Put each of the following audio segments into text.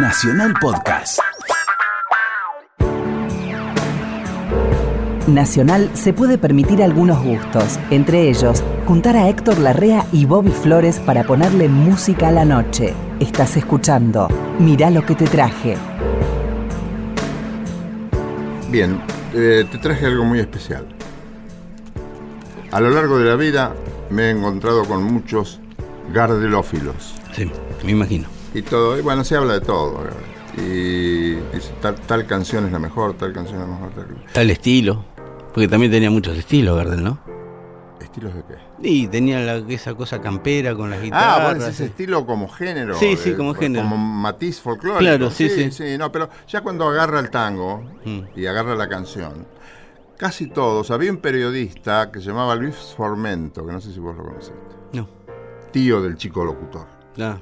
Nacional Podcast. Nacional se puede permitir algunos gustos, entre ellos juntar a Héctor Larrea y Bobby Flores para ponerle música a la noche. Estás escuchando Mirá lo que te traje. Bien, eh, te traje algo muy especial. A lo largo de la vida me he encontrado con muchos gardelófilos. Sí, me imagino. Y todo, y bueno, se habla de todo. Y tal, tal canción es la mejor, tal canción es la mejor. Tal, Tal estilo. Porque también tenía muchos estilos, Gardel, ¿no? ¿Estilos de qué? Y tenía la- esa cosa campera con las guitarras. Ah, bueno, ese sí. estilo como género. Sí, sí, eh, como género. Como matiz folclórico. Claro, sí, sí. no, pero ya cuando agarra el tango Mm. y agarra la canción, casi todos. Había un periodista que se llamaba Luis Formento, que no sé si vos lo conociste, No. tío del chico locutor. Ah,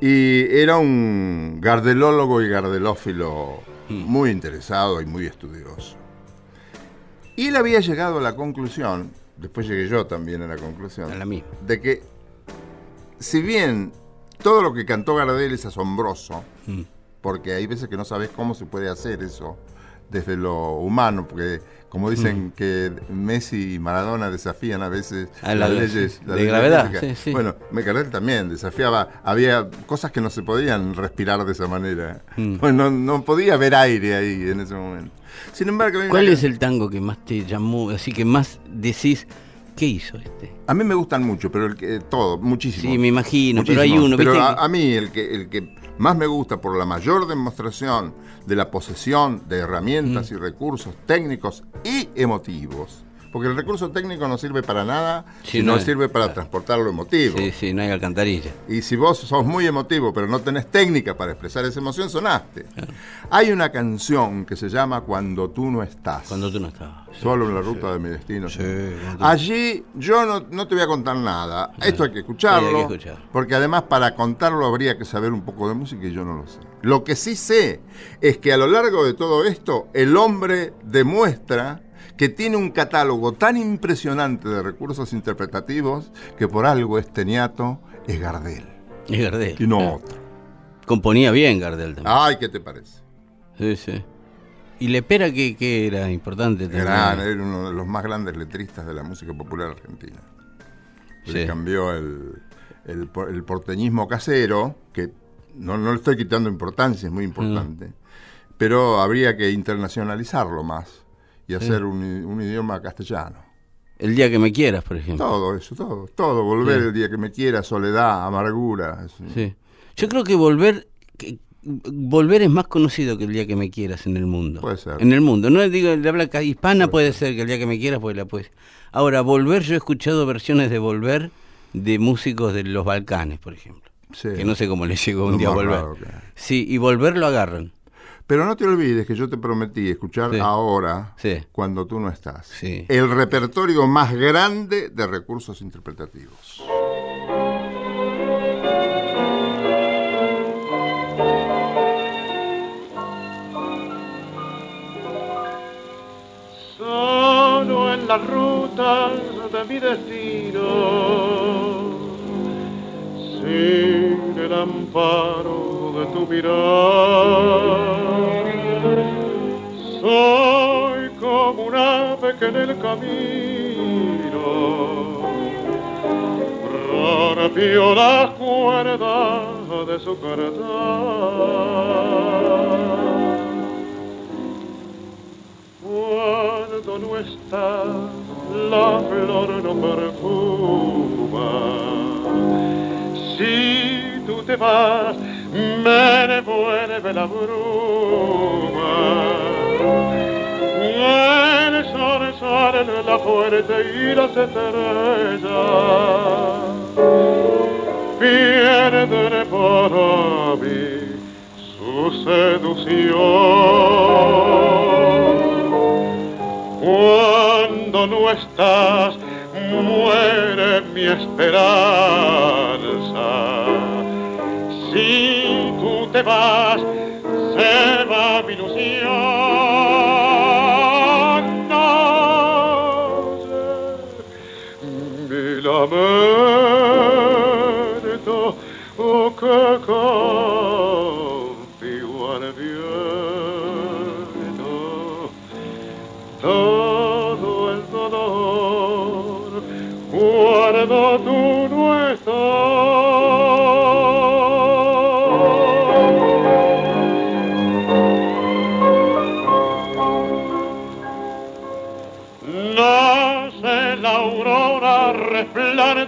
Y era un gardelólogo y gardelófilo Mm. muy interesado y muy estudioso. Y él había llegado a la conclusión, después llegué yo también a la conclusión, a la misma. de que si bien todo lo que cantó Gardel es asombroso, Mm. porque hay veces que no sabes cómo se puede hacer eso desde lo humano, porque como dicen que Messi y Maradona desafían a veces A la- las leyes de gravedad, físicas. sí, sí. Bueno, Gardel también desafiaba, había cosas que no se podían respirar de esa manera. Mm. Bueno, no, no podía haber aire ahí en ese momento. Sin embargo, ¿Cuál es el tango que más te llamó, así que más decís, ¿qué hizo este? A mí me gustan mucho, pero el que, todo, muchísimo. Sí, me imagino, pero hay uno, Pero a mí el que, el que más me gusta por la mayor demostración de la posesión de herramientas Mm. y recursos técnicos y emotivos. Porque el recurso técnico no sirve para nada, sino no, sirve para transportar lo emotivo. Sí, sí, no hay alcantarilla. Y si vos sos muy emotivo, pero no tenés técnica para expresar esa emoción, sonaste. Hay una canción que se llama Cuando tú no estás. Cuando tú no. Sí, Solo en la sí, ruta de mi destino. Sí, Allí yo no, no te voy a contar nada. Esto hay que escucharlo. Hay que escuchar. Porque además para contarlo habría que saber un poco de música y yo no lo sé. Lo que sí sé es que a lo largo de todo esto el hombre demuestra que tiene un catálogo tan impresionante de recursos interpretativos que por algo este niato es Gardel Es Gardel. y no claro. otro. Componía bien Gardel también. Ay, ¿qué te parece? Sí, sí. Y Lepera que, que era importante también. Gran, era uno de los más grandes letristas de la música popular argentina. Le Sí. cambió el, el porteñismo casero, que no, no le estoy quitando importancia, es muy importante, pero habría que internacionalizarlo más y hacer un, i- un idioma castellano. El día que me quieras, por ejemplo. Todo eso, todo, todo, volver Sí. el día que me quiera, soledad, amargura. eso. Sí. Yo creo que volver que- volver es más conocido que el día que me quieras en el mundo. Puede ser. En el mundo. No digo de habla hispana puede ser que el día que me quieras pues la pues. Ahora, volver yo he escuchado versiones de volver de músicos de los Balcanes, por ejemplo. Sí. Que no sé cómo les llegó un día a volver. raro. Sí, y volver lo agarran. Pero no te olvides que yo te prometí escuchar Sí. ahora, Sí. cuando tú no estás, Sí. el repertorio más grande de recursos interpretativos. solo en la ruta de mi destino, sin el amparo de tu mirar. Soy como un ave que en el camino rompió la cuerda de su carta. Cuando no está, la flor no perfuma. Si tú te vas, me devuelve la bruma. El sol sale en la fuerte y las estrellas pierden para mí su seducción. Cuando no estás, muere mi esperanza. Te vas, se va mi ilusión. Sé, mi lamento, oh, que al viento todo el dolor cuando tú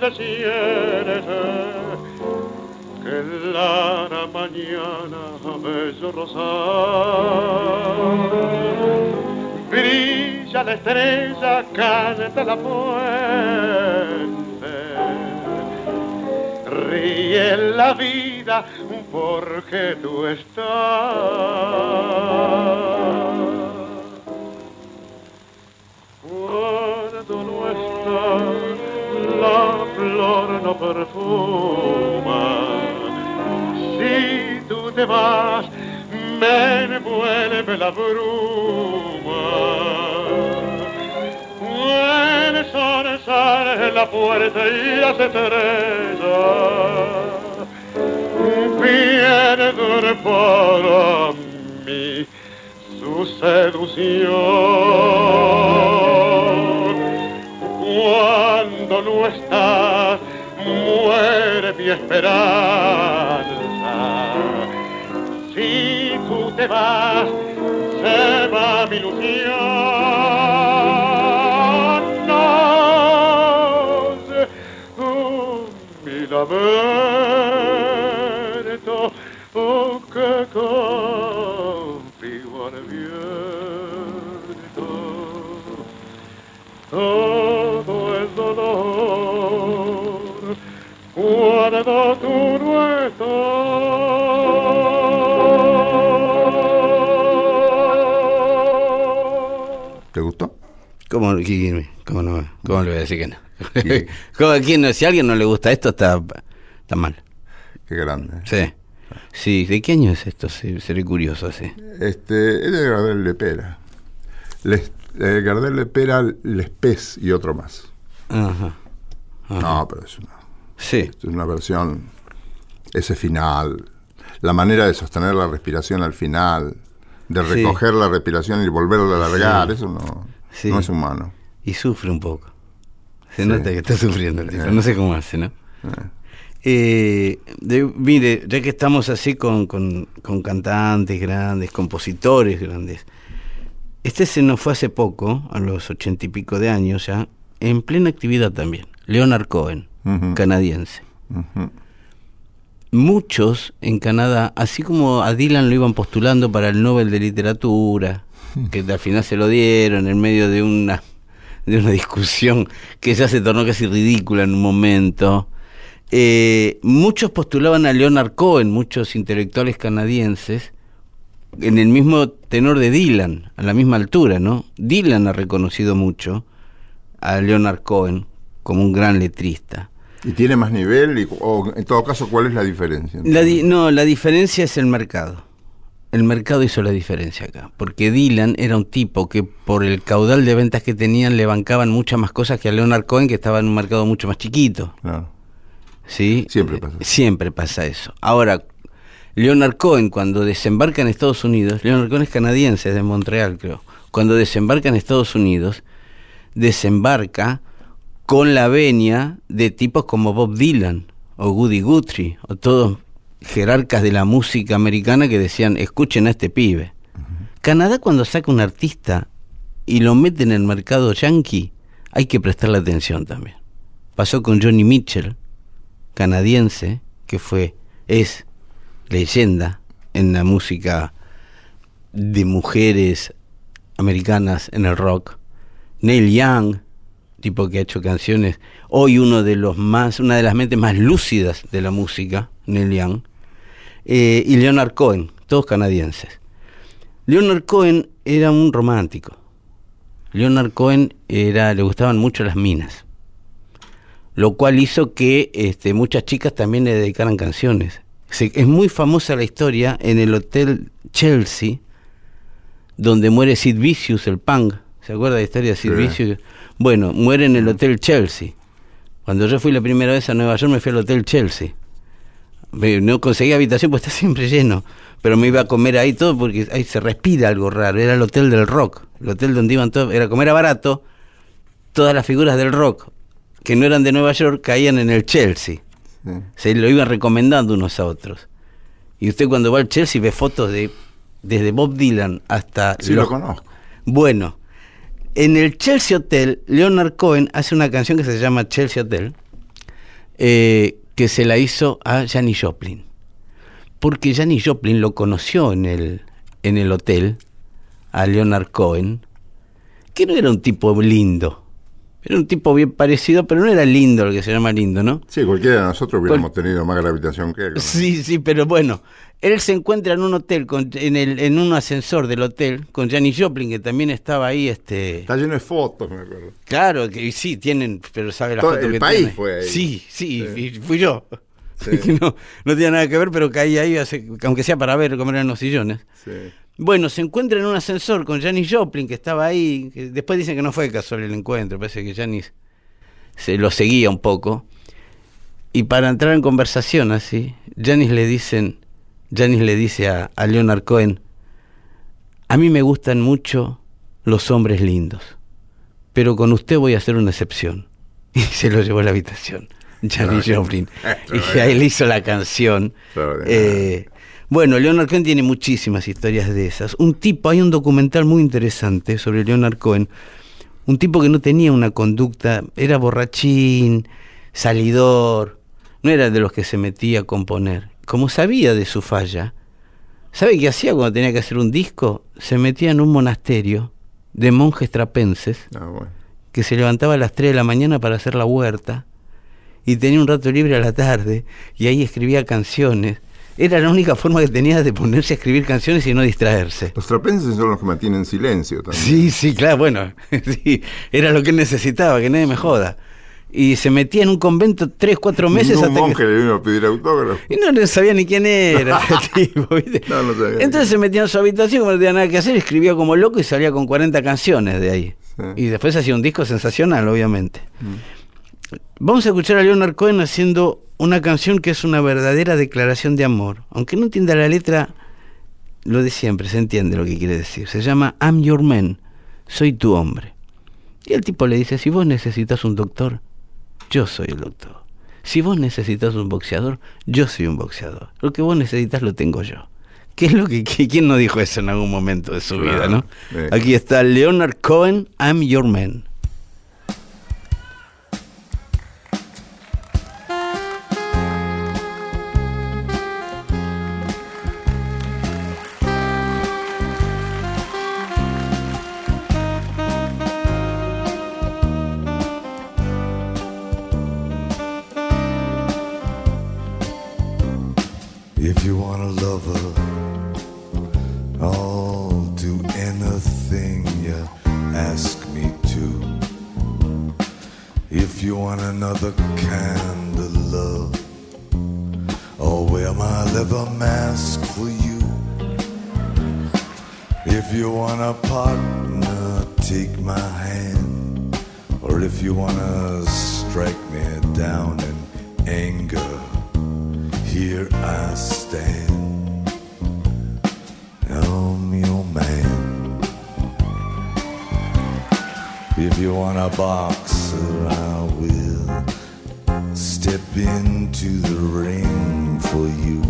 resplandeciente que la mañana bello rosal brilla la estrella, canta la fuente, ríe la vida porque tú estás. Cuando no estás, flor no perfuma. Si tú te vas, me envuelve la bruma. El sol sale en la puerta y las estrellas pierden para mí su seducción. Cuando no estás, muere mi esperanza. Si tú te vas, se va mi ilusión. No oh, mi lamento, oh, que contigo al viento todo ¿Te gustó? ¿Cómo, cómo no? ¿Cómo le voy a decir que no? ¿Cómo, a quién no? Si a alguien no le gusta esto, está, está mal. Qué grande. Sí. Sí, ¿de qué año es esto? Sí, seré curioso, sí. Este, es de Gardel Lepera. Les, eh, Gardel Lepera, Lespez y otro más. Ajá. Ajá. No, pero es una, Sí. es una versión, ese final, la manera de sostener la respiración al final, de Sí. recoger la respiración y volverla a alargar, Sí. eso no, Sí. no es humano. Y sufre un poco. Se nota que está sufriendo el tipo. Eh. No sé cómo hace, ¿no? Eh. Eh, de- mire, ya que estamos así con, con- con cantantes grandes, compositores grandes, este se nos fue hace poco, a los ochenta y pico de años ya, en plena actividad también, Leonard Cohen, canadiense. Muchos en Canadá, así como a Dylan lo iban postulando para el Nobel de Literatura, que al final se lo dieron en medio de una, de una discusión que ya se tornó casi ridícula en un momento. Eh, muchos postulaban a Leonard Cohen, muchos intelectuales canadienses, en el mismo tenor de Dylan, a la misma altura, ¿no? Dylan ha reconocido mucho a Leonard Cohen como un gran letrista. ¿Y tiene más nivel? Y, o en todo caso, ¿cuál es la diferencia? La di- no, la diferencia es el mercado. El mercado hizo la diferencia acá, porque Dylan era un tipo que por el caudal de ventas que tenían le bancaban muchas más cosas que a Leonard Cohen, que estaba en un mercado mucho más chiquito. Claro. ¿sí? Siempre Eh, pasa eso. Siempre pasa eso. Ahora, Leonard Cohen, cuando desembarca en Estados Unidos, Leonard Cohen es canadiense, es de Montreal, creo. Cuando desembarca en Estados Unidos, desembarca con la venia de tipos como Bob Dylan o Woody Guthrie o todos jerarcas de la música americana que decían, escuchen a este pibe. Canadá cuando saca un artista y lo mete en el mercado yankee, hay que prestarle atención también. Pasó con Johnny Mitchell, canadiense, que fue, es leyenda en la música de mujeres americanas en el rock. Neil Young, tipo que ha hecho canciones, hoy uno de los más, una de las mentes más lúcidas de la música, Neil Young, eh, y Leonard Cohen, todos canadienses. Leonard Cohen era un romántico. Leonard Cohen era, le gustaban mucho las minas lo cual hizo que este, muchas chicas también le dedicaran canciones. Se- es muy famosa la historia en el Hotel Chelsea, donde muere Sid Vicious, el punk. ¿Se acuerda de la historia de Sid Sí. Vicious? Bueno, muere en el Hotel Chelsea. Cuando yo fui la primera vez a Nueva York me fui al Hotel Chelsea No conseguía habitación, pues está siempre lleno. Pero me iba a comer ahí todo porque ahí se respira algo raro. Era el hotel del rock. El hotel donde iban todos. Era como era barato, todas las figuras del rock que no eran de Nueva York caían en el Chelsea. Sí. Se lo iban recomendando unos a otros. Y usted cuando va al Chelsea ve fotos de desde Bob Dylan hasta Sí, los- lo conozco. bueno, en el Chelsea Hotel, Leonard Cohen hace una canción que se llama Chelsea Hotel, eh, que se la hizo a Janis Joplin. Porque Janis Joplin lo conoció en el, en el hotel, a Leonard Cohen, que no era un tipo lindo. Era un tipo bien parecido, pero no era lindo lo que se llama lindo, ¿no? Sí, cualquiera de nosotros hubiéramos tenido más gravitación que él. ¿no? Sí, sí, pero bueno, él se encuentra en un hotel, con- en, el, en un ascensor del hotel, con Janis Joplin, que también estaba ahí, este... Está lleno de fotos, me acuerdo. Claro, que sí, tienen, pero sabe la Todo foto el que país tiene. fue ahí. Sí, sí, Sí. y fui yo. Sí. Que no, no tiene nada que ver, pero caí ahí, aunque sea para ver cómo eran los sillones. Sí. Bueno, se encuentra en un ascensor con Janis Joplin, que estaba ahí. que después dicen que no fue casual el encuentro, parece que Janis se lo seguía un poco. Y para entrar en conversación así, Janis le dicen, Janis le dice a, a Leonard Cohen, a mí me gustan mucho los hombres lindos, pero con usted voy a hacer una excepción. Y se lo llevó a la habitación, Janis Joplin. Y ahí le hizo la canción. Eh, bueno, Leonard Cohen tiene muchísimas historias de esas. Un tipo, hay un documental muy interesante sobre Leonard Cohen. Un tipo que no tenía una conducta, era borrachín, salidor, no era de los que se metía a componer. Como sabía de su falla, ¿sabe qué hacía cuando tenía que hacer un disco? Se metía en un monasterio de monjes trapenses Ah, bueno. que se levantaba a las 3 de la mañana para hacer la huerta y tenía un rato libre a la tarde y ahí escribía canciones. Era la única forma que tenía de ponerse a escribir canciones y no distraerse. Los trapenses son los que mantienen silencio también. Sí, sí, claro, bueno, sí, era lo que él necesitaba, que nadie me joda. Y se metía en un convento tres, cuatro meses Ningún hasta monje que... le vino a pedir autógrafo. Y no sabía ni quién era tipo, ¿viste? No, no sabía. Entonces se metía en su habitación, como no tenía nada que hacer, escribía como loco y salía con 40 canciones de ahí. Sí. Y después hacía un disco sensacional, obviamente. Vamos a escuchar a Leonard Cohen haciendo una canción que es una verdadera declaración de amor. Aunque no entienda la letra, lo de siempre, se entiende lo que quiere decir. Se llama I'm Your Man, soy tu hombre. Y el tipo le dice, si vos necesitas un doctor, yo soy el doctor. Si vos necesitas un boxeador, yo soy un boxeador. Lo que vos necesitas lo tengo yo. ¿Qué es lo que, que- quién no dijo eso en algún momento de su Claro, vida, no? Aquí está Leonard Cohen, I'm Your Man. Strike me down in anger, here I stand. I'm your man. If you want a boxer, I will step into the ring for you.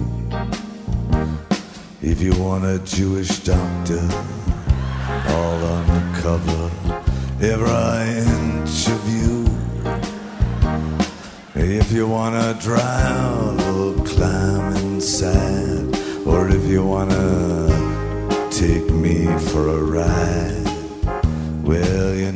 If you want a Jewish doctor, I'll uncover every inch of you. If you wanna drive or climb inside, or if you wanna take me for a ride, well, you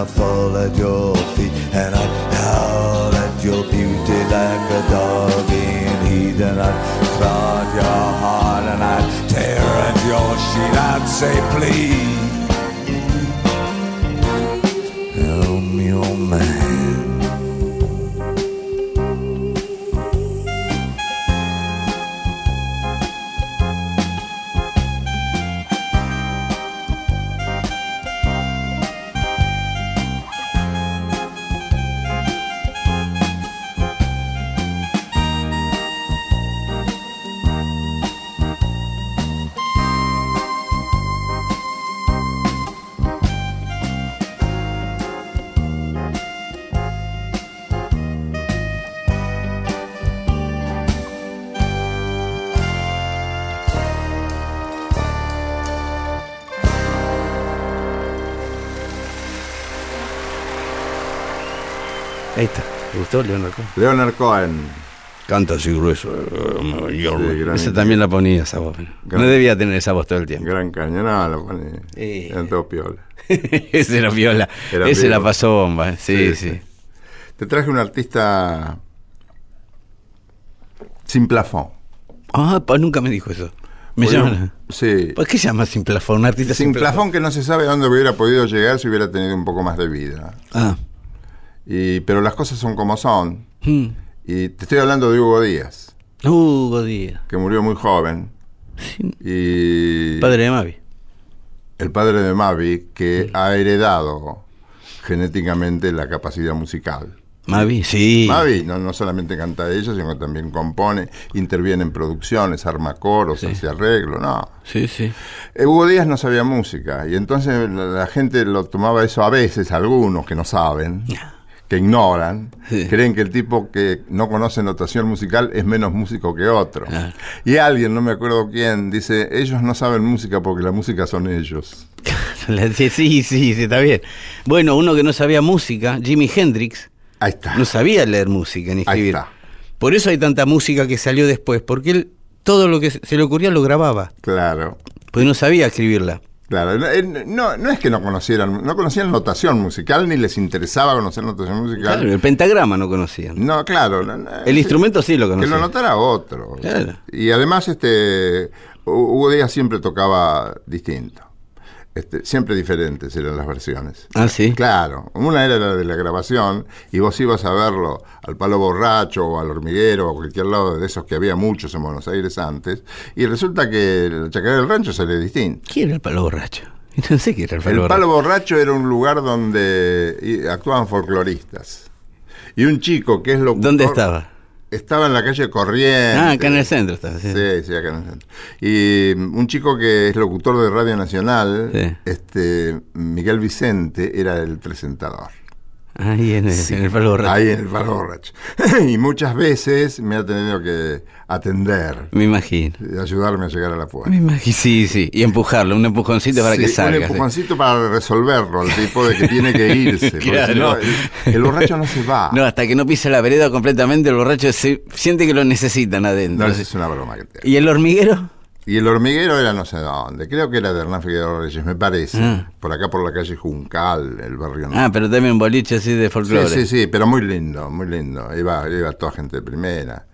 I'd fall at your feet, and I'd howl at your beauty like a dog in heat, and I'd claw at your heart, and I'd tear at your sheet. I'd say, please, Leonard Cohen? Canta así grueso. gran esa también la ponía esa voz. Gran- No debía tener esa voz todo el tiempo. Gran caño, no, lo pone. Eh. Eran todos piola. Ese era viola. Era Ese la pasó bomba. eh. Sí, sí. Te traje un artista sin plafón. Ah, pa, nunca me dijo eso. Me Bueno, llaman. Sí. ¿Por qué llama sin plafón? Un artista Sin plafón que no se sabe dónde hubiera podido llegar si hubiera tenido un poco más de vida. Ah. Y, pero las cosas son como son. Mm. Y te estoy hablando de Hugo Díaz, Hugo Díaz. que murió muy joven. Sí. Y Padre de Mavi. el padre de Mavi, que ha heredado genéticamente la capacidad musical. Mavi, sí. Mavi no, no solamente canta ella, sino que también compone, interviene en producciones, arma coros, Sí. hace arreglo, no. Sí, sí. Eh, Hugo Díaz no sabía música y entonces la, la gente lo tomaba eso a veces, algunos que no saben, que ignoran, Sí. creen que el tipo que no conoce notación musical es menos músico que otro. Claro. Y alguien, no me acuerdo quién, dice, ellos no saben música porque la música son ellos. sí, sí, sí, está bien. Bueno, uno que no sabía música, Jimi Hendrix, Ahí está. no sabía leer música ni Ahí escribir. está. Por eso hay tanta música que salió después, porque él todo lo que se le ocurría lo grababa, Claro. porque no sabía escribirla. Claro, no, eh, no, no es que no conocieran, no conocían notación musical ni les interesaba conocer notación musical. Claro, el pentagrama no conocían. No, claro. no, no, El instrumento sí lo Que conocían. lo notara otro. Claro. Y además, este Hugo Díaz siempre tocaba distinto. Este, siempre diferentes eran las versiones. Ah, sí. Claro, una era la de la grabación y vos ibas a verlo al Palo Borracho o al Hormiguero o cualquier lado de esos que había muchos en Buenos Aires antes y resulta que la chacarera del rancho sale distinto. ¿Quién era el palo borracho? No sé qué era el palo El Palo borracho. Borracho era un lugar donde actuaban folcloristas. Y un chico que es lo ¿Dónde estaba? Estaba en la calle Corrientes. Ah, acá en el centro estaba. Sí. Sí, sí, acá en el centro. Y mm, un chico que es locutor de Radio Nacional, Sí. este Miguel Vicente, era el presentador. Ahí en el, Sí, en el palo borracho. Ahí en el palo borracho. y muchas veces me ha tenido que atender, Me imagino. y ayudarme a llegar a la puerta. Me imagino. Sí, sí. Y empujarlo, un empujoncito para Sí, que salga. Un sí. empujoncito para resolverlo, al tipo de que tiene que irse. Claro. el, el borracho no se va. No, hasta que no pisa la vereda completamente, el borracho se, siente que lo necesitan adentro. No, es una broma que te ¿Y el hormiguero? Y el hormiguero era no sé dónde, creo que era de Hernán Figueroa Reyes, me parece. Ah. Por acá por la calle Juncal, el barrio. Ah, pero también un boliche así de folclore. sí, sí, sí, pero muy lindo, muy lindo. Iba, iba toda gente de primera.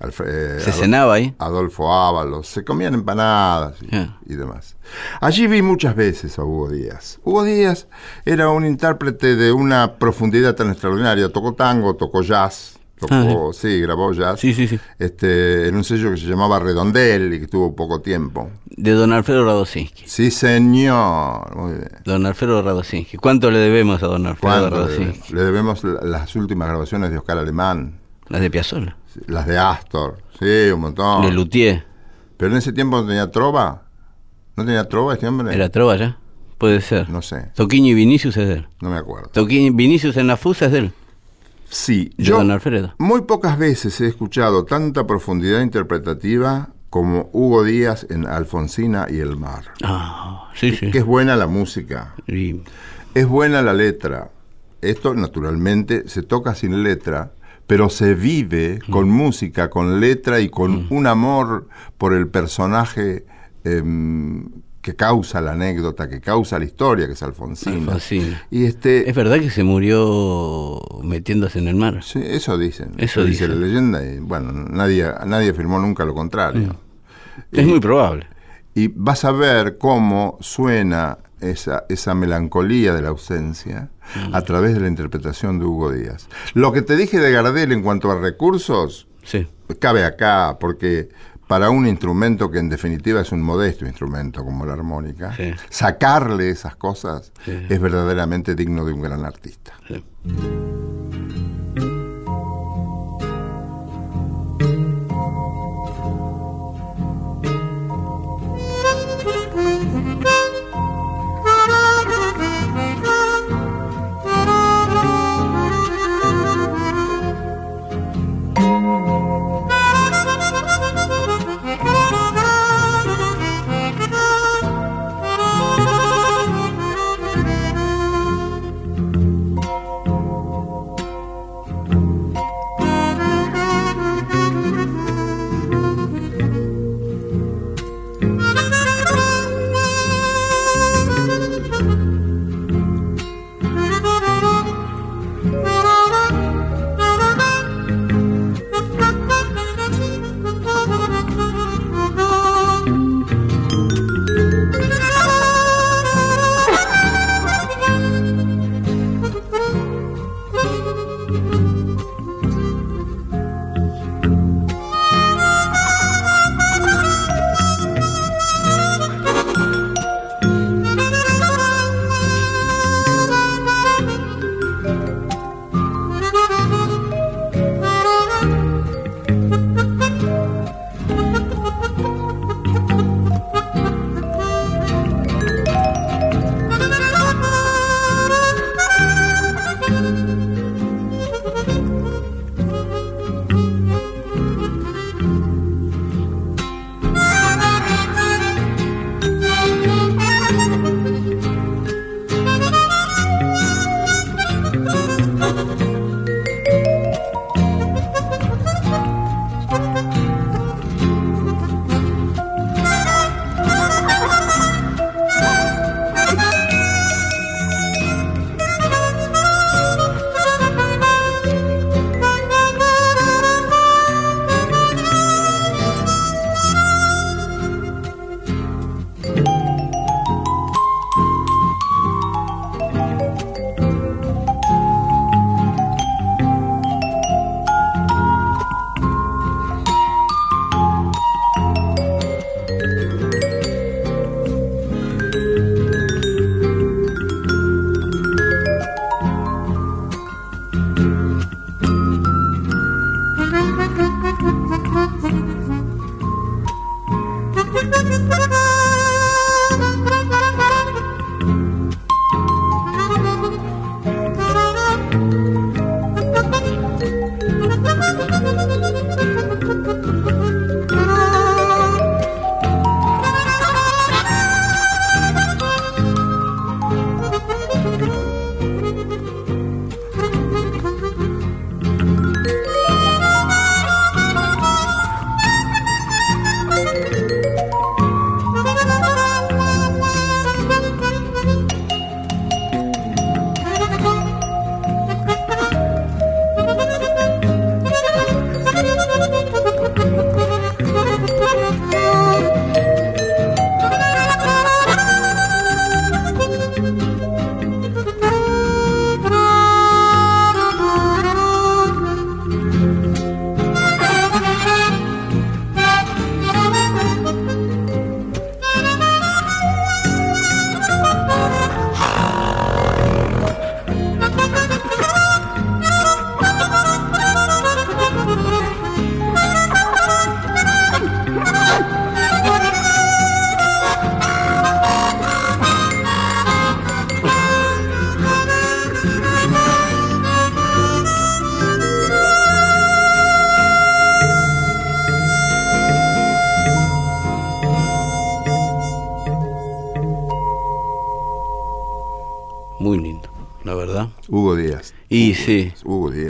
Alf- eh, ¿Se cenaba ahí? Adolfo Ábalos, se comían empanadas y, Ah. y demás. Allí vi muchas veces a Hugo Díaz. Hugo Díaz era un intérprete de una profundidad tan extraordinaria. Tocó tango, tocó jazz, tocó, sí, grabó jazz. Ah, Sí, sí, sí. Este, en un sello que se llamaba Redondel y que tuvo poco tiempo. De don Alfredo Radosinski. Sí, señor. Muy bien. Don Alfredo Radosinski. ¿Cuánto le debemos a don Alfredo ¿Cuánto le, Radosinski? le debemos la- las últimas grabaciones de Oscar Alemán, Las de Piazzolla. las de Astor, sí, un montón. De Luthier. Pero en ese tiempo no tenía trova. ¿No tenía trova este hombre? ¿Era trova ya? Puede ser. No sé, Toquiño y Vinicius es de él. no me acuerdo. Toquiño, Vinicius en la fusa es de él. Sí, De yo don Alfredo. muy pocas veces he escuchado tanta profundidad interpretativa como Hugo Díaz en Alfonsina y el mar. Ah, sí, sí. Que es buena la música, es buena la letra. Esto naturalmente se toca sin letra, pero se vive con música, con letra y con un amor por el personaje em, que causa la anécdota, que causa la historia, que es Alfonsina. Alfonsina. Y este, Es verdad que se murió metiéndose en el mar. sí, eso dicen, Eso dice dicen. la leyenda y bueno, nadie, nadie afirmó nunca lo contrario. Es muy probable. Y vas a ver cómo suena esa, esa melancolía de la ausencia Mm. a través de la interpretación de Hugo Díaz. Lo que te dije de Gardel en cuanto a recursos, Sí. cabe acá, porque para un instrumento que en definitiva es un modesto instrumento como la armónica, Sí. sacarle esas cosas Sí. es verdaderamente digno de un gran artista. sí.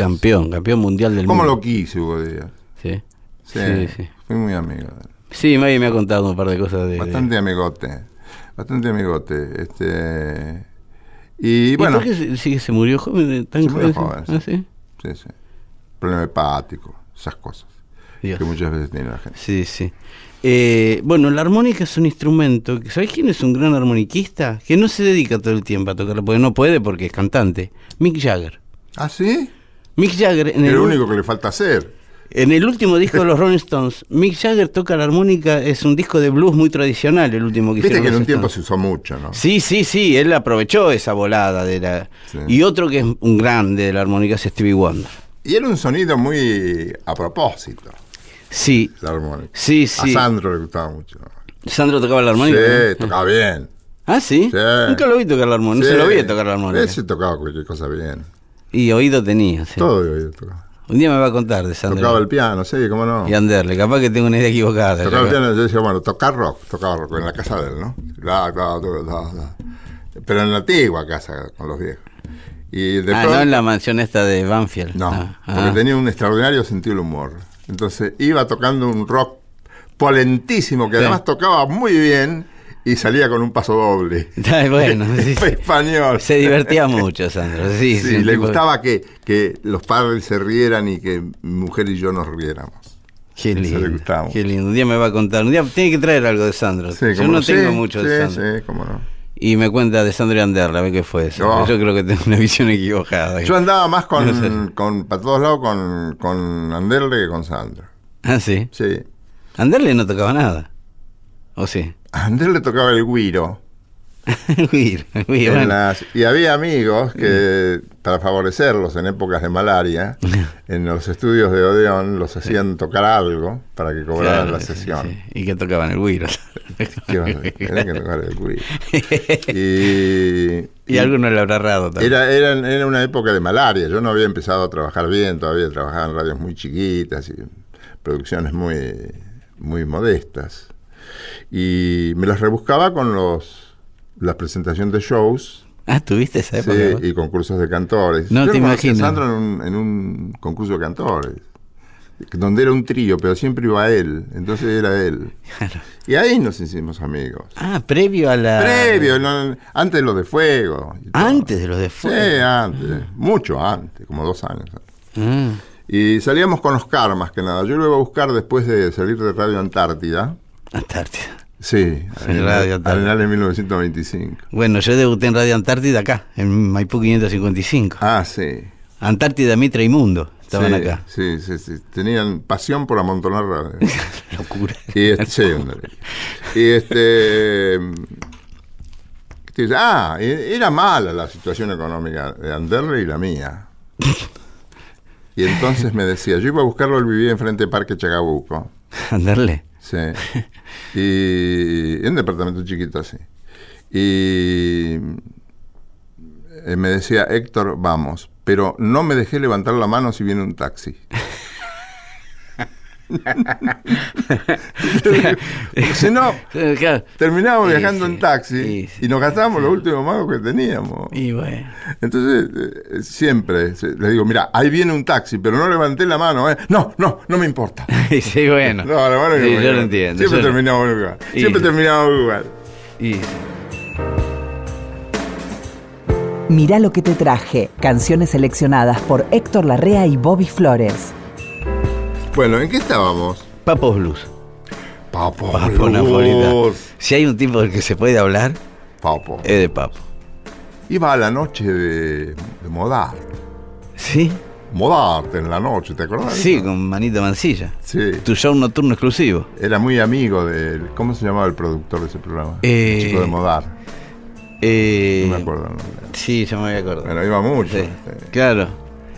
Campeón, campeón mundial del ¿Cómo mundo. lo quise, Hugo Díaz? Sí. Sí, Sí, sí. Fui muy amigo. de él. Sí, Maggie me ha contado un par de cosas de... Bastante amigote. Bastante amigote. Este. Y ¿Y bueno. por qué se, murió joven? Tan Se murió joven? ¿Ah, sí? Sí, sí. Problema hepático, esas cosas. Dios. Que muchas veces tiene la gente. Sí, sí. Eh, bueno, la armónica es un instrumento. ¿Sabés quién es un gran armoniquista? Que no se dedica todo el tiempo a tocarla, porque no puede porque es cantante. Mick Jagger. ¿Ah, sí? Mick Jagger, en Es el, único que le falta hacer. en el último disco de los Rolling Stones, Mick Jagger toca la armónica, es un disco de blues muy tradicional, el último que Viste que en un tiempo Stones. se usó mucho, ¿no? Sí, sí, sí, él aprovechó esa volada de la... Sí. Y otro que es un grande de la armónica es Stevie Wonder. Y era un sonido muy a propósito, Sí, la armónica. sí, sí. A Sandro le gustaba mucho. Sandro tocaba la armónica. Sí, ¿no? tocaba bien. Ah, ¿sí? Sí. Nunca lo vi tocar la armónica, no se Sí. lo vi tocar la armónica. Ese tocaba cualquier cosa bien. Y oído tenía, sí. Todo de oído tocaba. Un día me va a contar de Sandro. Tocaba el piano, sí, cómo no. Y Anderle, capaz que tengo una idea equivocada. Tocaba el piano, yo decía, bueno, tocar rock, tocaba rock en la casa de él, ¿no? Claro, claro, claro, claro, claro. Pero en la antigua casa con los viejos. Y de ah, pronto- no en la mansión esta de Banfield. No, Ah, porque ah. tenía un extraordinario sentido del humor. Entonces iba tocando un rock polentísimo que Sí. además tocaba muy bien y salía con un paso doble. Bueno, sí, español. Se divertía mucho, Sandro. Sí, Sí, le tipo- gustaba que, que los padres se rieran y que mi mujer y yo nos riéramos. Qué Eso le lindo. gustaba. Qué lindo. Un día me va a contar. Un día tiene que traer algo de Sandro. Sí, Yo no tengo sí, mucho sí, de Sandro. Sí, cómo no. Y me cuenta de Sandro y Anderle, a ver qué fue eso. No. Yo creo que tengo una visión equivocada. Yo andaba más con, No sé. con para todos lados con, con Anderle que con Sandro. Ah, sí. Sí. Anderle no tocaba nada. ¿O sí? A Anderle tocaba el guiro. En bueno. las- y había amigos que, para favorecerlos en épocas de malaria, en los estudios de Odeón los hacían tocar algo para que cobraran Claro, la sesión. sí. Y que tocaban el. Tenía que tocar el guiro. Y, y alguno le habrá errado también. era, era, era una época de malaria. Yo no había empezado a trabajar bien, todavía trabajaba en radios muy chiquitas y producciones muy, muy modestas. Y me las rebuscaba con los la presentación de shows Ah, ¿tuviste esa época? sí, vos? y concursos de cantores. No Yo te imagino. Sandro en un, en un concurso de cantores, donde era un trío, pero siempre iba él, entonces era él. Claro. Y ahí nos hicimos amigos. Ah, previo a la... Previo, no, antes de lo de fuego. Antes de los de Sí, fuego. antes, mucho antes, como dos años. Ah, Y salíamos con Oscar más que nada. Yo lo iba a buscar después de salir de Radio Antártida. Antártida. Sí, en Radio Antártida. en el 1925. Bueno, yo debuté en Radio Antártida acá, en Maipú 555. Ah, sí. Antártida, Mitra y Mundo estaban sí, acá. Sí, sí, sí. Tenían pasión por amontonar radio. Locura. Y este, sí. Y este. Ah, e- era mala la situación económica de Anderle y la mía. Y entonces me decía, yo iba a buscarlo, él vivía enfrente de Parque Chacabuco. Anderle. Sí. Y en un departamento chiquito así. Y eh, me decía, Héctor, vamos, pero no me dejé levantar la mano si viene un taxi. Si no, Claro. terminábamos Sí, viajando sí. en taxi Sí, y nos gastábamos los últimos magos que teníamos. Y bueno. Entonces, eh, siempre le digo, mira, ahí viene un taxi, pero no levanté la mano, ¿eh? No, no, no me importa. sí, bueno. No, la mano que yo lo entiendo. Siempre yo terminamos en lugar. Y- Siempre terminamos en lugar. y- Mirá lo que te traje. Canciones seleccionadas por Héctor Larrea y Bobby Flores. Bueno, ¿en qué estábamos? Papos Blues. Papo. Papo Blues. Napolitano. Si hay un tipo del que se puede hablar, Papo. es de Papo. Iba a la noche de, de Modart. ¿Sí? Modart en la noche, ¿te acordás? Sí, con Manita Mancilla. Sí. Tu show nocturno exclusivo. Era muy amigo del. ¿Cómo se llamaba el productor de ese programa? Eh, el chico de Modart. Eh, No me acuerdo el nombre. Sí, ya me voy a acordar. Bueno, iba mucho. Sí. Claro.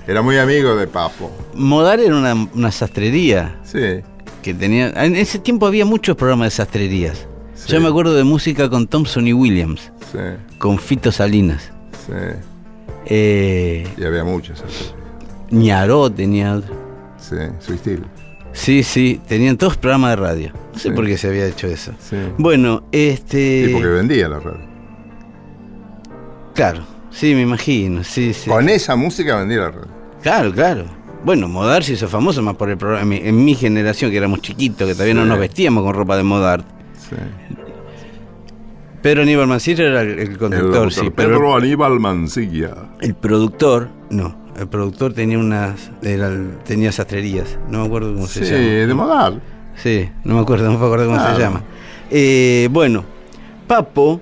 Era muy amigo de Papo. Modar era una, una sastrería Sí. que tenía. En ese tiempo había muchos programas de sastrerías. Sí. Yo me acuerdo de música con Thompson y Williams, Sí. con Fito Salinas. Sí. Eh, Y había muchos. así. Ñaró tenía otro. Sí, su estilo. Sí, sí, tenían todos programas de radio. No sé Sí. por qué se había hecho eso. Sí. Bueno, este. Sí, porque vendía la radio. Claro, sí, me imagino. Sí, sí. Con esa música vendía la radio. Claro, claro. Bueno, Modar se hizo famoso más por el programa. En mi, en mi generación, que éramos chiquitos, que todavía no Sí. nos vestíamos con ropa de Modar. Sí. Pedro Aníbal Mancilla era el, el conductor, sí. Pero Pedro Aníbal Mancilla. el productor, no. El productor tenía unas. era el- tenía sastrerías. No me acuerdo cómo se Sí, llama. de Modal. Sí, no me acuerdo, no me acuerdo cómo Claro. se llama. Eh, bueno, Papo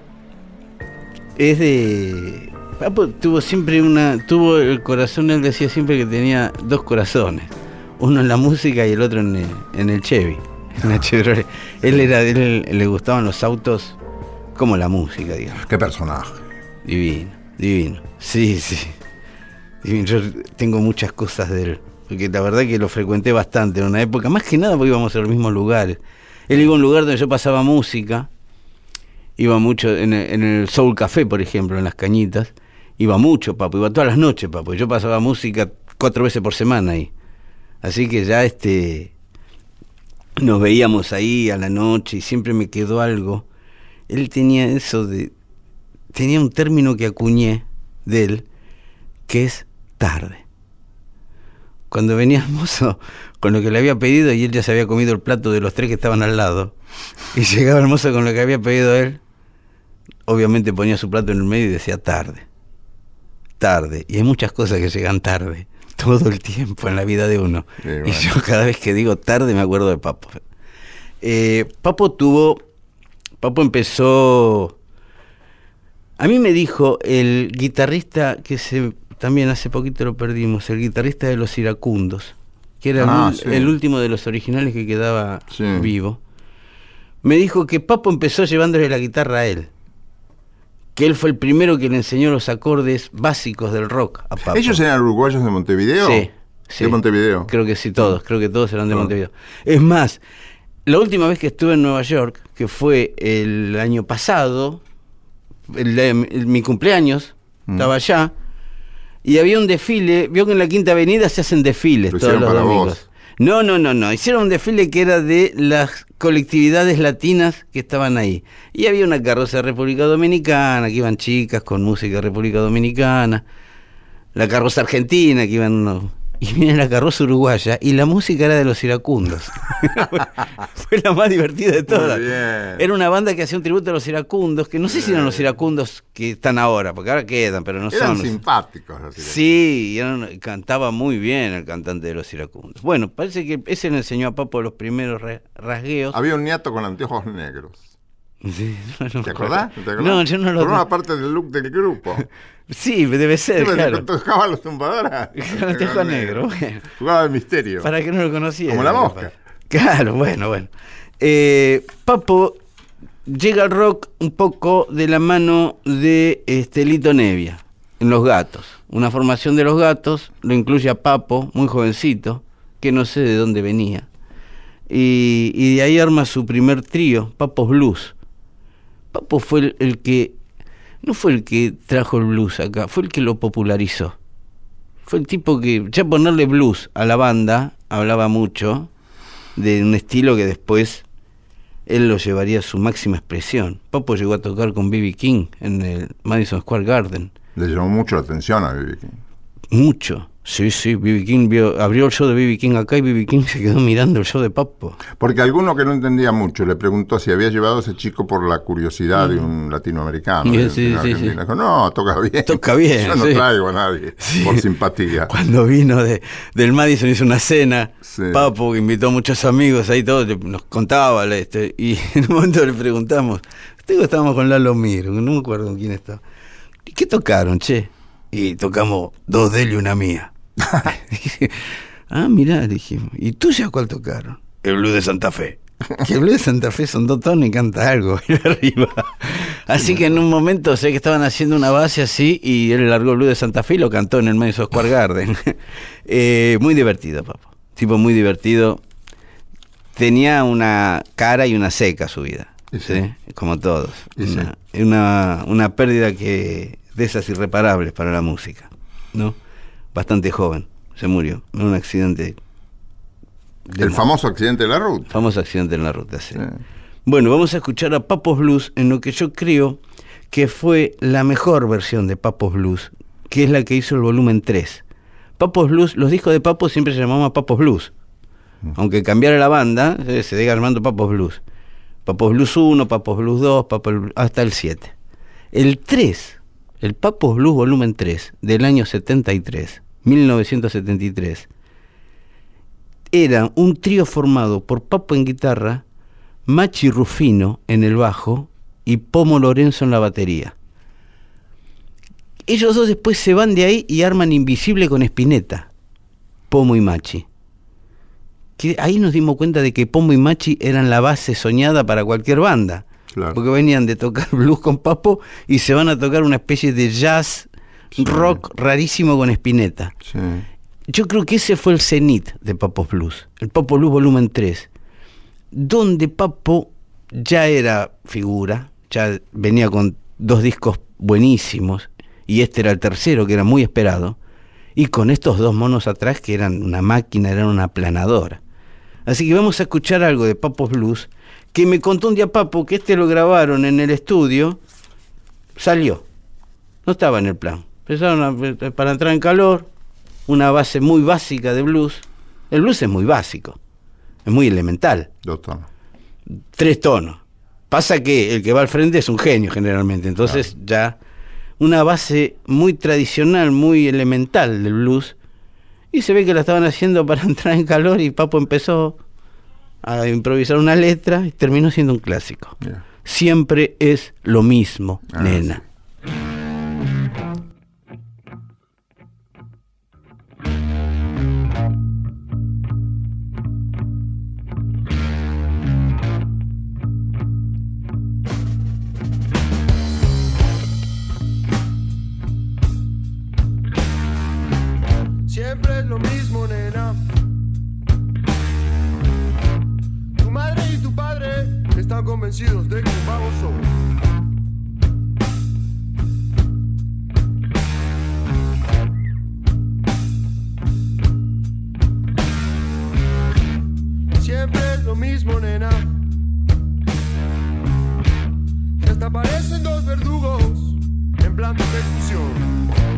es de. Papo tuvo siempre una. Tuvo el corazón, él decía siempre que tenía dos corazones. Uno en la música y el otro en el, en el Chevy. En la Chevrolet. Él era, él le gustaban los autos como la música, digamos. Qué personaje. Divino, divino. Sí, sí. Divino. Yo tengo muchas cosas de él. Porque la verdad que lo frecuenté bastante en una época. Más que nada porque íbamos a los mismos lugares. Él iba a un lugar donde yo pasaba música. Iba mucho en el, en el Soul Café, por ejemplo, en las cañitas. Iba mucho, papo. Iba todas las noches, papo. Yo pasaba música cuatro veces por semana ahí. Así que ya este. Nos veíamos ahí a la noche y siempre me quedó algo. Él tenía eso de tenía un término que acuñé de él, que es tarde. Cuando venía el mozo con lo que le había pedido y él ya se había comido el plato de los tres que estaban al lado, y llegaba el mozo con lo que había pedido él, obviamente ponía su plato en el medio y decía tarde, tarde. Y hay muchas cosas que llegan tarde, todo el tiempo en la vida de uno. Sí, Y yo cada vez que digo tarde me acuerdo de Papo. Eh, Papo tuvo, Papo empezó a mí me dijo el guitarrista que se también hace poquito lo perdimos, el guitarrista de los iracundos, que era el Ah, ul- sí. el, último de los originales que quedaba Sí. vivo. Me dijo que Papo empezó llevándole la guitarra a él. Que él fue el primero que le enseñó los acordes básicos del rock a Papo. ¿Ellos eran uruguayos de Montevideo? Sí, sí. De Montevideo. Creo que sí, todos. Creo que todos eran de Ah. Montevideo. Es más, la última vez que estuve en Nueva York, que fue el año pasado, el de- el- mi cumpleaños, Mm. estaba allá, y había un desfile. Vio que en la Quinta Avenida se hacen desfiles Lo todos los para domingos. vos. No, no, no, no. Hicieron un desfile que era de las colectividades latinas que estaban ahí. Y había una carroza de República Dominicana, que iban chicas con música de República Dominicana. La carroza argentina, que iban. Y viene la carroza uruguaya y la música era de los iracundos. Fue la más divertida de todas. Era una banda que hacía un tributo a los iracundos, que no sé si eran los iracundos que están ahora, porque ahora quedan, pero no Eran son. los- simpáticos. los iracundos. Sí, eran- cantaba muy bien el cantante de los iracundos. Bueno, parece que ese le enseñó a Papo los primeros ra- rasgueos. Había un niato con anteojos negros. Sí, no, no me ¿Te acordás? ¿Te acordás? No, yo no lo Formaba parte del look del grupo. Sí, debe ser, Siempre claro. tocaba los tumbadoras. Con bueno. Jugaba el misterio. Para que no lo conociera. Como la mosca. Claro, bueno, bueno. Eh, Papo llega al rock un poco de la mano de este, Lito Nevia, en Los Gatos. Una formación de Los Gatos, lo incluye a Papo, muy jovencito, que no sé de dónde venía. Y, y de ahí arma su primer trío, Papos Blues. Papo fue el, el que, no fue el que trajo el blues acá, fue el que lo popularizó. Fue el tipo que, ya ponerle blues a la banda, hablaba mucho de un estilo que después él lo llevaría a su máxima expresión. Papo llegó a tocar con B.B. King en el Madison Square Garden. Le llamó mucho la atención a B.B. King. Mucho. Sí, sí, B.B. King vio- abrió el show de B.B. King acá y B.B. King se quedó mirando el show de Papo. Porque alguno que no entendía mucho le preguntó si había llevado a ese chico por la curiosidad de un latinoamericano. Sí, sí, sí. Dijo, no, toca bien. Toca bien, Yo no traigo a nadie por simpatía. Cuando vino de, del Madison hizo una cena. Papo que invitó a muchos amigos ahí todos, nos contaba este, y en un momento le preguntamos, "Ustedes estábamos con Lalo Miro, no me acuerdo con quién estaba. ¿Y qué tocaron, che? Y tocamos dos de él y una mía. Dije, ah, mirá, dijimos, ¿y tú ya cuál tocaron? El Blue de Santa Fe. Que el Blue de Santa Fe son dos tonos y canta algo arriba. Así que en un momento sé que estaban haciendo una base así y él largó el Blue de Santa Fe y lo cantó en el Madison Square Garden. Eh, muy divertido, papá. Tipo muy divertido. Tenía una cara y una seca su vida. Sí. ¿sí? Como todos. Sí. Una, una, una pérdida que de esas irreparables para la música. ¿No? Bastante joven. Se murió en un accidente. de El mo- famoso accidente de la ruta. famoso accidente en la ruta, sí. Sí. Bueno, vamos a escuchar a Papos Blues en lo que yo creo que fue la mejor versión de Papos Blues, que es la que hizo el volumen 3. Papos Blues, los discos de Papos siempre se llamaban Papos Blues. Aunque cambiara la banda, eh, se sigue armando Papos Blues. Papos Blues 1, Papos Blues 2, Papos Blues- hasta el 7. El 3, el Papos Blues volumen 3 del año 73, 1973, era un trío formado por Papo en guitarra, Machi Rufino en el bajo y Pomo Lorenzo en la batería. Ellos dos después se van de ahí y arman Invisible con Spinetta, Pomo y Machi. Ahí nos dimos cuenta de que Pomo y Machi eran la base soñada para cualquier banda. Claro. Porque venían de tocar blues con Papo y se van a tocar una especie de jazz rock rarísimo con Spinetta. Sí. Yo creo que ese fue el cenit de Papos Blues, el Papo Blues volumen 3, donde Papo ya era figura, ya venía con dos discos buenísimos, y este era el tercero que era muy esperado, y con estos dos monos atrás que eran una máquina, eran una aplanadora. Así que vamos a escuchar algo de Papos Blues, que me contó un día Papo que este lo grabaron en el estudio, salió, no estaba en el plan. Empezaron a- para entrar en calor, una base muy básica de blues. El blues es muy básico, es muy elemental, Dos tonos. tres tonos. Pasa que el que va al frente es un genio generalmente, entonces ya una base muy tradicional, muy elemental del blues. Y se ve que la estaban haciendo para entrar en calor y Papo empezó a improvisar una letra y terminó siendo un clásico. Ya. Siempre es lo mismo, Ah, nena. Siempre es lo mismo, nena. Están convencidos de que soy. Siempre es lo mismo, nena. Y hasta parecen dos verdugos en plan de persecución.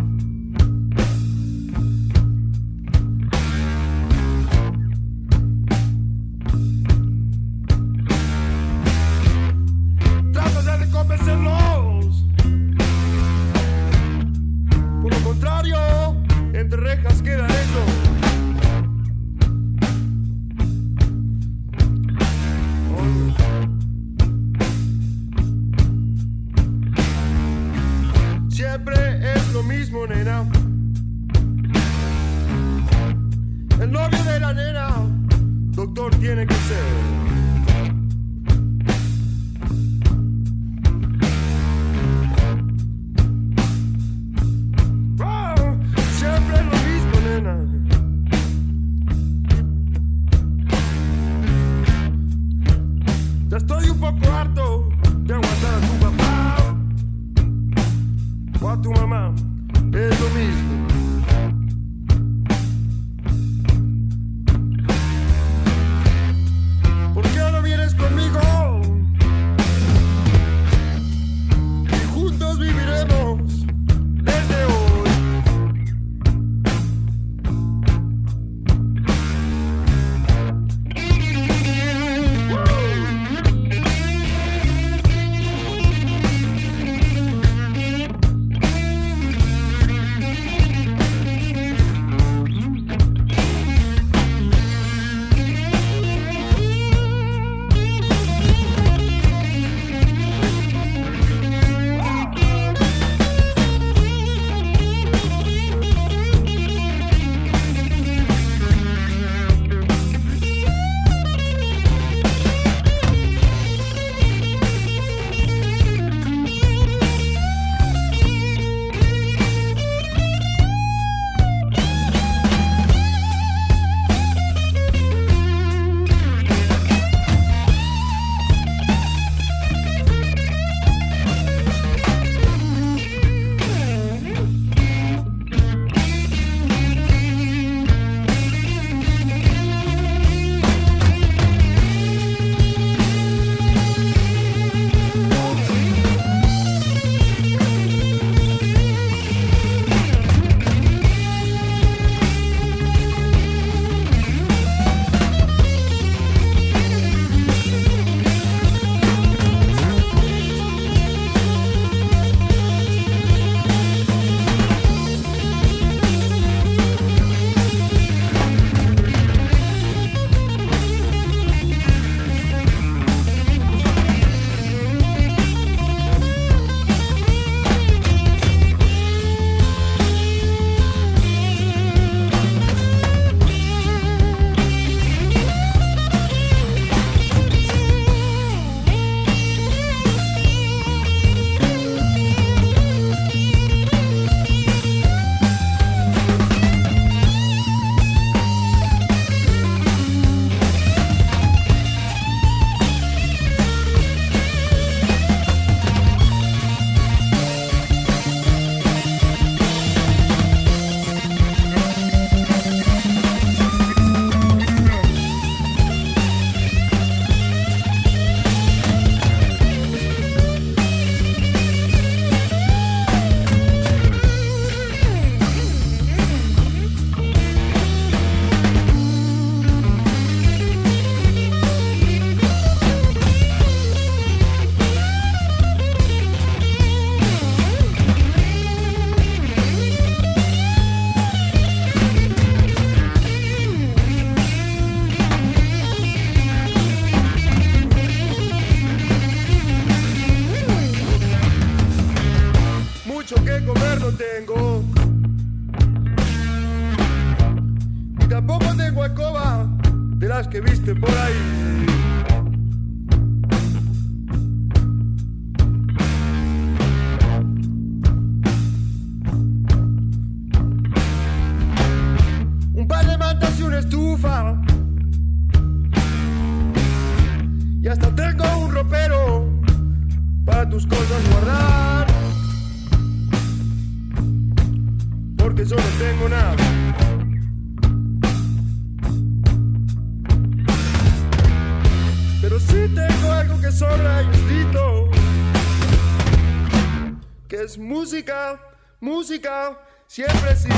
Música, siempre sí.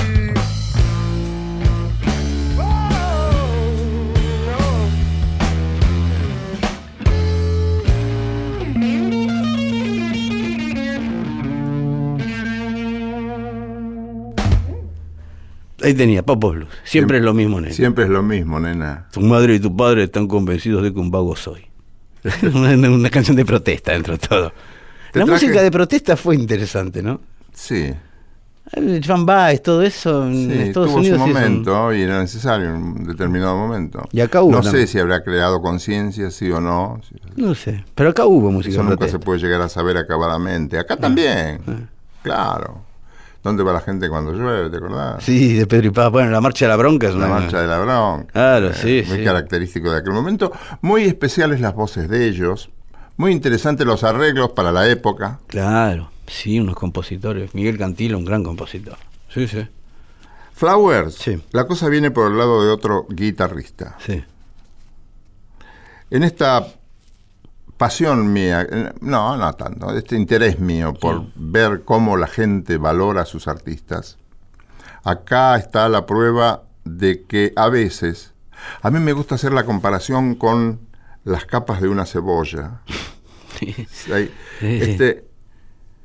Ahí tenía, Papo Blues. Siempre es lo mismo, nene. Siempre es lo mismo, nena. Tu madre y tu padre están convencidos de que un vago soy. una, una canción de protesta dentro de todo. La traje- música de protesta fue interesante, ¿no? Sí, El Baez, todo eso en sí, Estados tuvo Unidos. su un- momento y era necesario en un determinado momento. Y acá hubo No también. sé si habrá creado conciencia, sí o no. No sé, pero acá hubo música Eso nunca protesta. se puede llegar a saber acabadamente. Ah. Acá también. Claro. ¿Dónde va la gente cuando llueve? ¿Te acordás? Sí, de Pedro y Paz. Bueno, la marcha de la bronca es La una marcha de la bronca. Claro, Eh, sí, Muy sí. característico de aquel momento. Muy especiales las voces de ellos, Muy interesantes los arreglos para la época. Claro, sí, unos compositores. Miguel Cantilo, un gran compositor. Sí, sí, Flowers, Sí. la cosa viene por el lado de otro guitarrista. sí. En esta pasión mía, eh, no, no tanto, este interés mío por ver cómo la gente valora a sus artistas, acá está la prueba de que a veces, a mí me gusta hacer la comparación con las capas de una cebolla. Hay- este,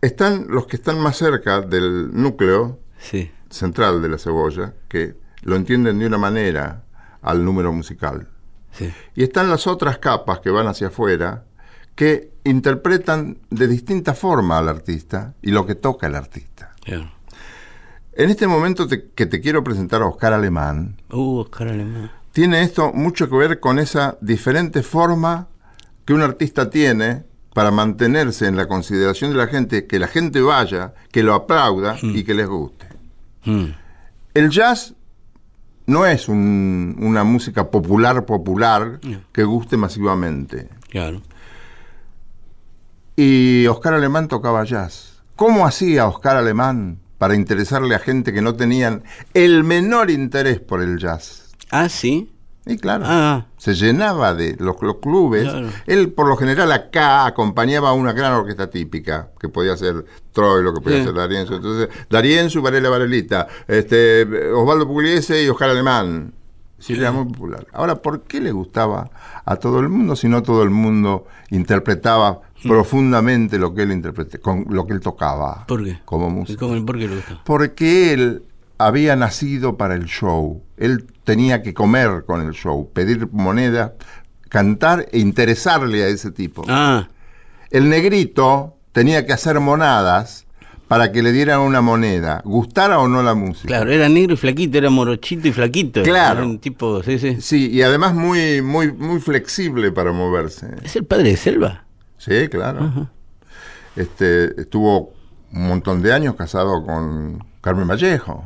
están los que están más cerca del núcleo Sí, central de la cebolla, que lo entienden de una manera al número musical. sí. Y están las otras capas que van hacia afuera, que interpretan de distinta forma al artista y lo que toca el artista. En este momento te- que te quiero presentar a Oscar Alemán, Uh, Oscar Alemán. tiene esto mucho que ver con esa diferente forma que un artista tiene para mantenerse en la consideración de la gente, que la gente vaya, que lo aplauda y que les guste. Mm, El jazz no es un- una música popular popular que guste masivamente. claro. Y Oscar Alemán tocaba jazz. ¿Cómo hacía Oscar Alemán para interesarle a gente que no tenían el menor interés por el jazz? Ah, sí. Y claro, Ah, se llenaba de los, los clubes. Claro. Él, por lo general, acá acompañaba a una gran orquesta típica, que podía ser Troilo, que podía Sí. ser Darienzo. Entonces, Darienzo, Varela Varelita, este, Osvaldo Pugliese y Oscar Alemán. Sí, era muy popular. Ahora, ¿por qué le gustaba a todo el mundo si no todo el mundo interpretaba profundamente lo que él interprete, con lo que él tocaba ¿por qué? como músico? ¿Cómo, ¿Por qué? Porque él había nacido para el show. Él tenía que comer con el show, pedir moneda, cantar e interesarle a ese tipo. Ah, El negrito tenía que hacer monadas para que le dieran una moneda, gustara o no la música. claro, era negro y flaquito, era morochito y flaquito. Claro. Era un tipo, sí, sí. Sí, y además muy, muy, muy flexible para moverse. ¿Es el padre de Selva? Sí, claro. Este, estuvo un montón de años casado con Carmen Vallejo.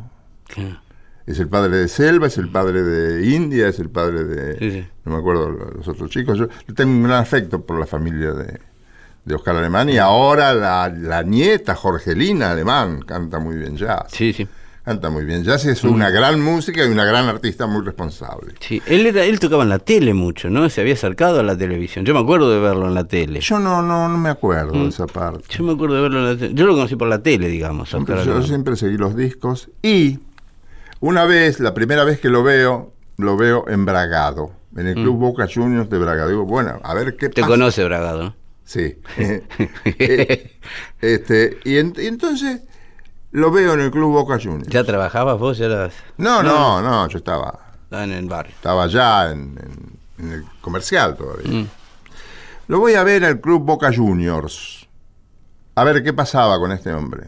Claro. Es el padre de Selva, es el padre de India, es el padre de... Sí, sí. No me acuerdo lo- los otros chicos. Yo tengo un gran afecto por la familia de, de Oscar Alemán y ahora la, la nieta Jorgelina Alemán canta muy bien jazz. Sí, sí. Canta muy bien jazz y es una gran música y una gran artista muy responsable. Sí, él, era, él tocaba en la tele mucho, ¿no? Se había acercado a la televisión. Yo me acuerdo de verlo en la tele. Yo no, no, no me acuerdo Mm. de esa parte. Yo me acuerdo de verlo en la tele. Yo lo conocí por la tele, digamos. Yo siempre seguí los discos y una vez, la primera vez que lo veo, lo veo en Bragado, en el Club Boca Juniors de Bragado. Digo, bueno, a ver qué Mm. Te pasa. conoce Bragado, ¿no? Sí. Eh, este, y, en- y entonces lo veo en el Club Boca Juniors. ¿Ya trabajabas vos? ¿Ya eras No, no, no, yo estaba, estaba en el barrio? estaba allá en, en- en el comercial todavía. Mm. Lo voy a ver al Club Boca Juniors. A ver qué pasaba con este hombre.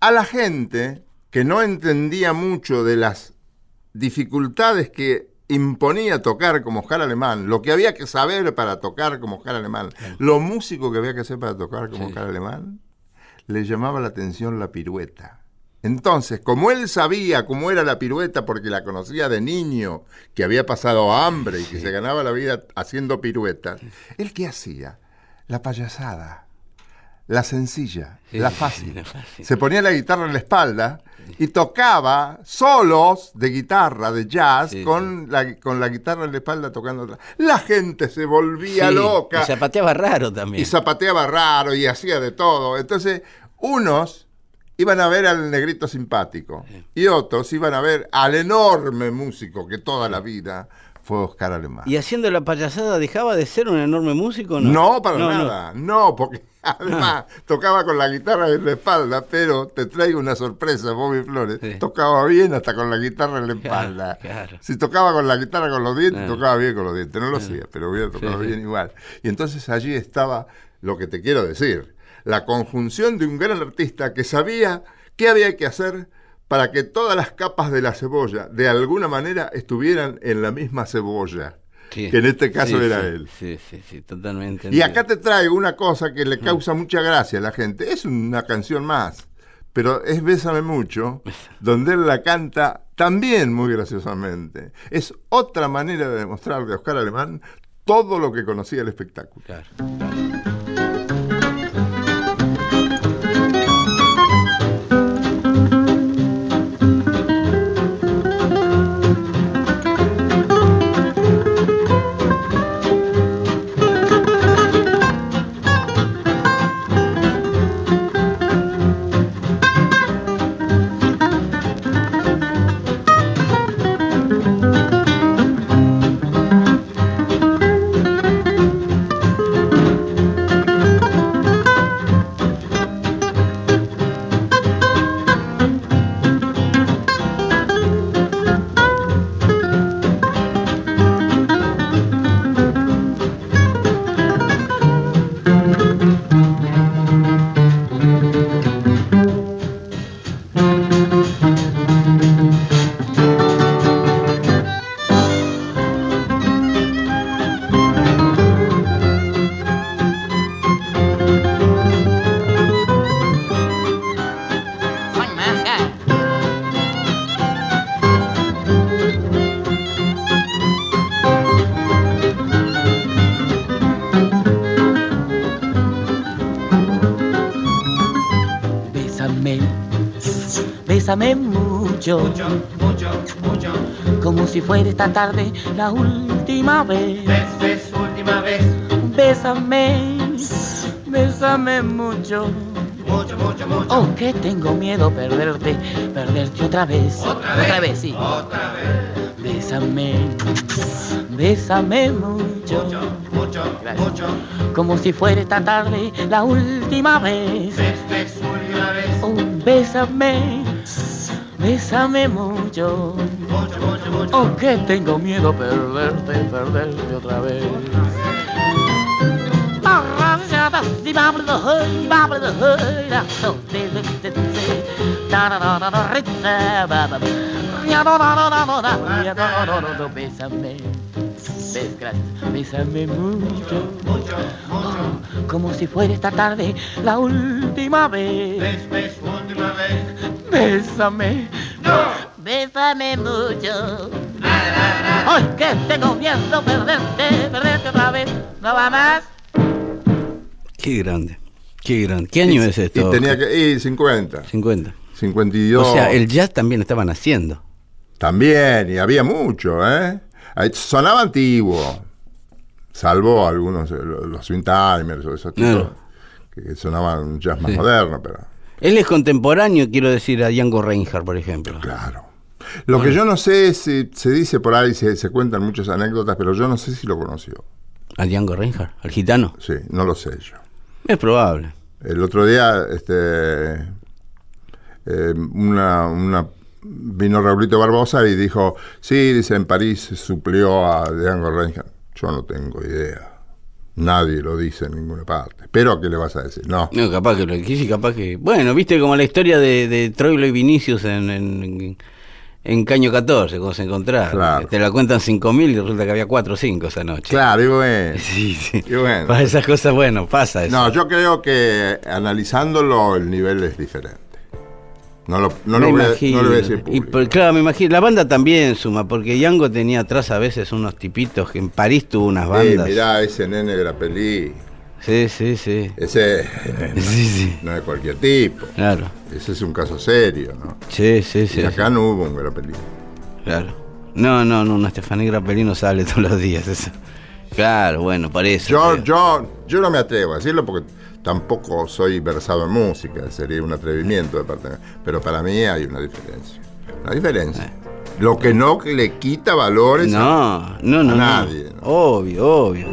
A la gente que no entendía mucho de las dificultades que imponía tocar como Oscar Alemán, lo que había que saber para tocar como Oscar Alemán, lo músico que había que hacer para tocar como Oscar Alemán, le llamaba la atención la pirueta. Entonces, como él sabía cómo era la pirueta porque la conocía de niño, que había pasado hambre y que se ganaba la vida haciendo piruetas, ¿él qué hacía? La payasada, la sencilla, la fácil. Se ponía la guitarra en la espalda y tocaba solos de guitarra, de jazz, Sí, con, La, con la guitarra en la espalda tocando. otra. La gente se volvía Sí, loca Y zapateaba raro también. y zapateaba raro y hacía de todo. Entonces, unos iban a ver al negrito simpático y otros iban a ver al enorme músico que toda la vida fue Oscar Alemán. ¿Y haciendo la payasada dejaba de ser un enorme músico no? No, para No, no. nada. No, porque además tocaba con la guitarra en la espalda, pero te traigo una sorpresa, Bobby Flores. Sí. Tocaba bien hasta con la guitarra en la espalda. claro. Si tocaba con la guitarra con los dientes, Claro. tocaba bien con los dientes. No lo hacía, pero hubiera tocado Sí, sí. bien igual. Y entonces allí estaba lo que te quiero decir. La conjunción de un gran artista que sabía qué había que hacer para que todas las capas de la cebolla, de alguna manera, estuvieran en la misma cebolla. Sí. Que en este caso Sí, era sí, él. Sí, sí, sí, totalmente. Y acá te traigo una cosa que le causa mucha gracia a la gente. Es una canción más, pero es Bésame mucho, donde él la canta también muy graciosamente. Es otra manera de demostrar de Oscar Alemán todo lo que conocía el espectáculo. Claro. Bésame mucho, mucho, mucho, mucho. como si fuera esta tarde la última vez. Ves, ves, última vez. Bésame, bésame mucho. Mucho, mucho, mucho. Oh, que tengo miedo perderte, perderte otra vez. Otra vez. sí. Otra vez. Bésame, bésame mucho. Mucho, mucho, Gracias. mucho. Como si fuera esta tarde la última vez. Ves, ves, última vez. Oh, bésame, bésame mucho. Mucho, mucho, mucho. Oh, que tengo miedo perderte, perderte otra vez. Bésame, bes- gracias. bésame mucho, Mucho, mucho. como si fuera esta tarde la última vez. Ves, ves, última vez. Bésame, No. bésame mucho. Ay, que tengo miedo perderte, perderte otra vez. No va más. Qué grande. Qué grande. ¿Qué año Y- es esto? Y tenía que. Y 50. 50. 52. O sea, el jazz también estaban haciendo. También, y había mucho, ¿eh? Sonaba antiguo. Salvo algunos, eh, los swing timers o esos tipos que sonaban un jazz más Sí. moderno, pero. Él es contemporáneo, quiero decir, a Django Reinhardt, por ejemplo. Claro. Lo que yo no sé es si se dice por ahí, se, se cuentan muchas anécdotas, pero yo no sé si lo conoció. A Django Reinhardt, al gitano. Sí, no lo sé yo. Es probable. El otro día, este, eh, una, una- vino Raulito Barbosa y dijo, sí, dice, en París suplió a Django Reinhardt. Yo no tengo idea. Nadie lo dice en ninguna parte. Pero, ¿qué le vas a decir? No. No, capaz que lo quise, capaz que. Bueno, viste como la historia de, de Troilo y Vinicius en, en, en Caño 14, cuando se encontraron. Claro. Te la cuentan 5.000 y resulta que había 4 o 5 esa noche. Claro, y bueno. Sí, sí. Y bueno. Para esas cosas, bueno, pasa eso. No, yo creo que analizándolo el nivel es diferente. No, lo, no, lo voy, a, no lo voy a decir Y público. por- claro, me imagino. La banda también suma, porque Django tenía atrás a veces unos tipitos que en París tuvo unas bandas. mirá, ese nene de la peli. Sí, sí, sí. Ese Sí, sí. no es cualquier tipo. Claro. Ese es un caso serio, ¿no? Sí, sí, sí. y acá no hubo un Grapelli. Claro. No, no, no, una Estefanía Grappelli no sale todos los días. Eso. Claro, bueno, por eso. Yo, pero- yo, yo no me atrevo a decirlo porque tampoco soy versado en música, sería un atrevimiento de parte mía. Pero para mí hay una diferencia. Una diferencia. Lo que no le quita valores a- No, no, no. a no. nadie, ¿no? Obvio, obvio.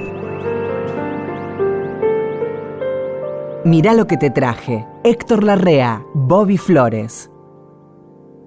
Mirá lo que te traje. Héctor Larrea, Bobby Flores.